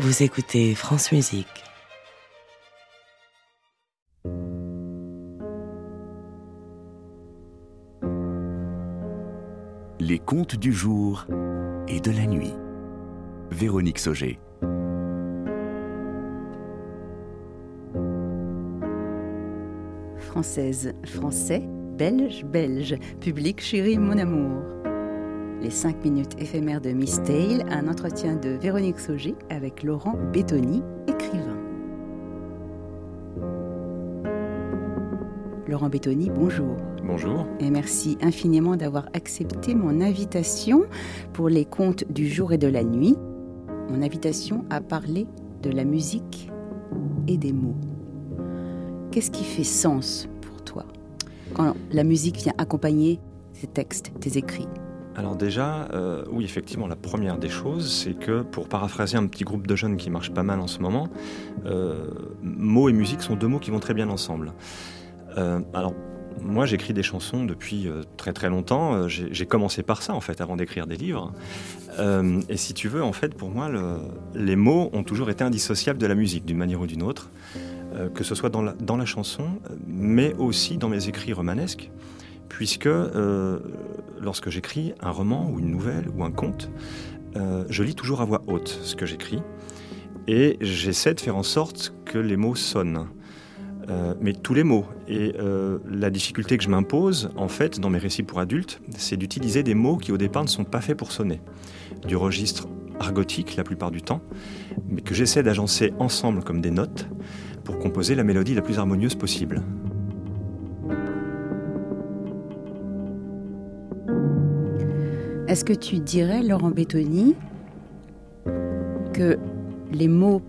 Vous écoutez France Musique. Les contes du jour et de la nuit. Véronique Sauger. Française, français, belge, belge, public chéri, mon amour. Les 5 minutes éphémères de Miss Tale, un entretien de Véronique Sauger avec Laurent Bétoni, écrivain. Laurent Bétoni, bonjour. Bonjour. Et merci infiniment d'avoir accepté mon invitation pour les contes du jour et de la nuit. Mon invitation à parler de la musique et des mots. Qu'est-ce qui fait sens pour toi quand la musique vient accompagner tes textes, tes écrits? Alors déjà, euh, oui, effectivement, la première des choses, c'est que, pour paraphraser un petit groupe de jeunes qui marche pas mal en ce moment, euh, mots et musique sont deux mots qui vont très bien ensemble. Euh, alors, moi, j'écris des chansons depuis très très longtemps. J'ai commencé par ça, en fait, avant d'écrire des livres. et si tu veux, en fait, pour moi, les mots ont toujours été indissociables de la musique, d'une manière ou d'une autre, que ce soit dans la, dans la, chanson, mais aussi dans mes écrits romanesques puisque euh, lorsque j'écris un roman ou une nouvelle ou un conte, euh, je lis toujours à voix haute ce que j'écris et j'essaie de faire en sorte que les mots sonnent. Euh, mais tous les mots. Et la difficulté que je m'impose, en fait, dans mes récits pour adultes, c'est d'utiliser des mots qui au départ ne sont pas faits pour sonner. Du registre argotique la plupart du temps, mais que j'essaie d'agencer ensemble comme des notes pour composer la mélodie la plus harmonieuse possible. Est-ce que tu dirais, Laurent Bétoni, que les mots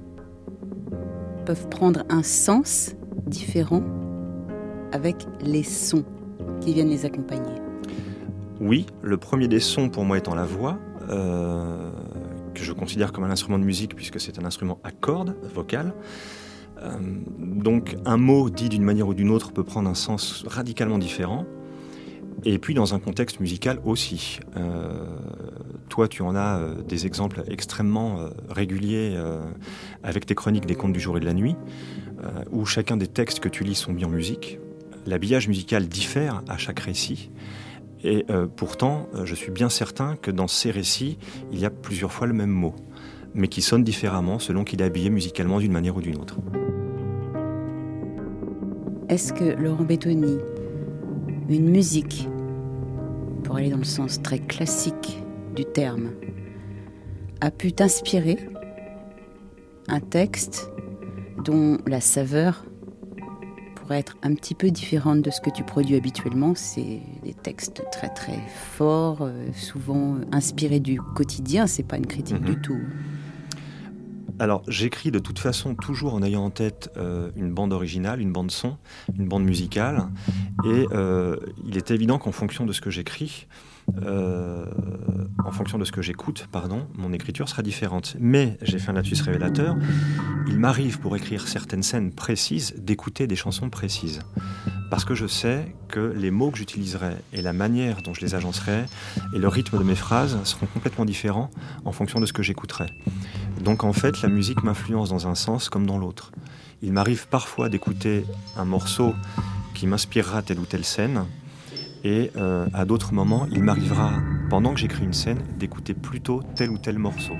peuvent prendre un sens différent avec les sons qui viennent les accompagner? Oui, le premier des sons pour moi étant la voix, euh, que je considère comme un instrument de musique puisque c'est un instrument à cordes vocales. Euh, donc un mot dit d'une manière ou d'une autre peut prendre un sens radicalement différent. Et puis dans un contexte musical aussi. Euh, toi, tu en as euh, des exemples extrêmement euh, réguliers avec tes chroniques des contes du jour et de la nuit, où chacun des textes que tu lis sont mis en musique. L'habillage musical diffère à chaque récit. Et pourtant, je suis bien certain que dans ces récits, il y a plusieurs fois le même mot, mais qui sonne différemment selon qu'il est habillé musicalement d'une manière ou d'une autre. Est-ce que Laurent Bétoni une musique, pour aller dans le sens très classique du terme, a pu t'inspirer un texte dont la saveur pourrait être un petit peu différente de ce que tu produis habituellement. C'est des textes très très forts, euh, souvent inspirés du quotidien, c'est pas une critique du mhm. tout. Alors j'écris de toute façon toujours en ayant en tête euh, une bande originale, une bande son, une bande musicale. Et euh, il est évident qu'en fonction de ce que j'écris, euh, en fonction de ce que j'écoute, pardon, mon écriture sera différente. Mais j'ai fait un lapsus révélateur. Il m'arrive pour écrire certaines scènes précises d'écouter des chansons précises. Parce que je sais que les mots que j'utiliserai et la manière dont je les agencerai et le rythme de mes phrases seront complètement différents en fonction de ce que j'écouterai. Donc en fait, la musique m'influence dans un sens comme dans l'autre. Il m'arrive parfois d'écouter un morceau qui m'inspirera telle ou telle scène, et euh, à d'autres moments, il m'arrivera, pendant que j'écris une scène, d'écouter plutôt tel ou tel morceau.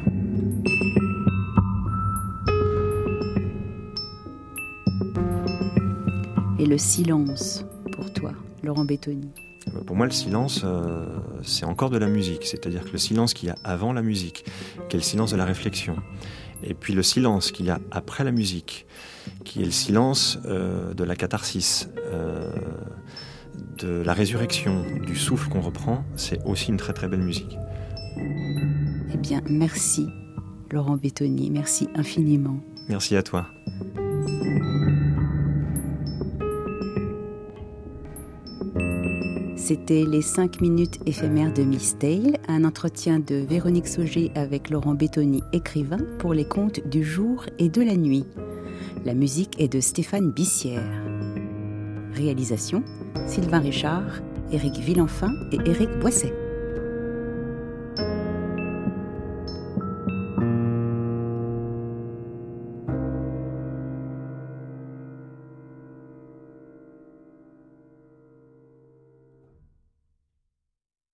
Et le silence, pour toi, Laurent Bétoni pour moi, le silence, euh, c'est encore de la musique. C'est-à-dire que le silence qu'il y a avant la musique, qui est le silence de la réflexion, et puis le silence qu'il y a après la musique, qui est le silence euh, de la catharsis, euh, de la résurrection, du souffle qu'on reprend, c'est aussi une très très belle musique. Eh bien, merci Laurent Bétoni, merci infiniment. Merci à toi. C'était les 5 minutes éphémères de Miss Tale, un entretien de Véronique Sauger avec Laurent Bétoni, écrivain, pour les contes du jour et de la nuit. La musique est de Stéphane Bissière. Réalisation Sylvain Richard, Éric Villenfin et Éric Boisset.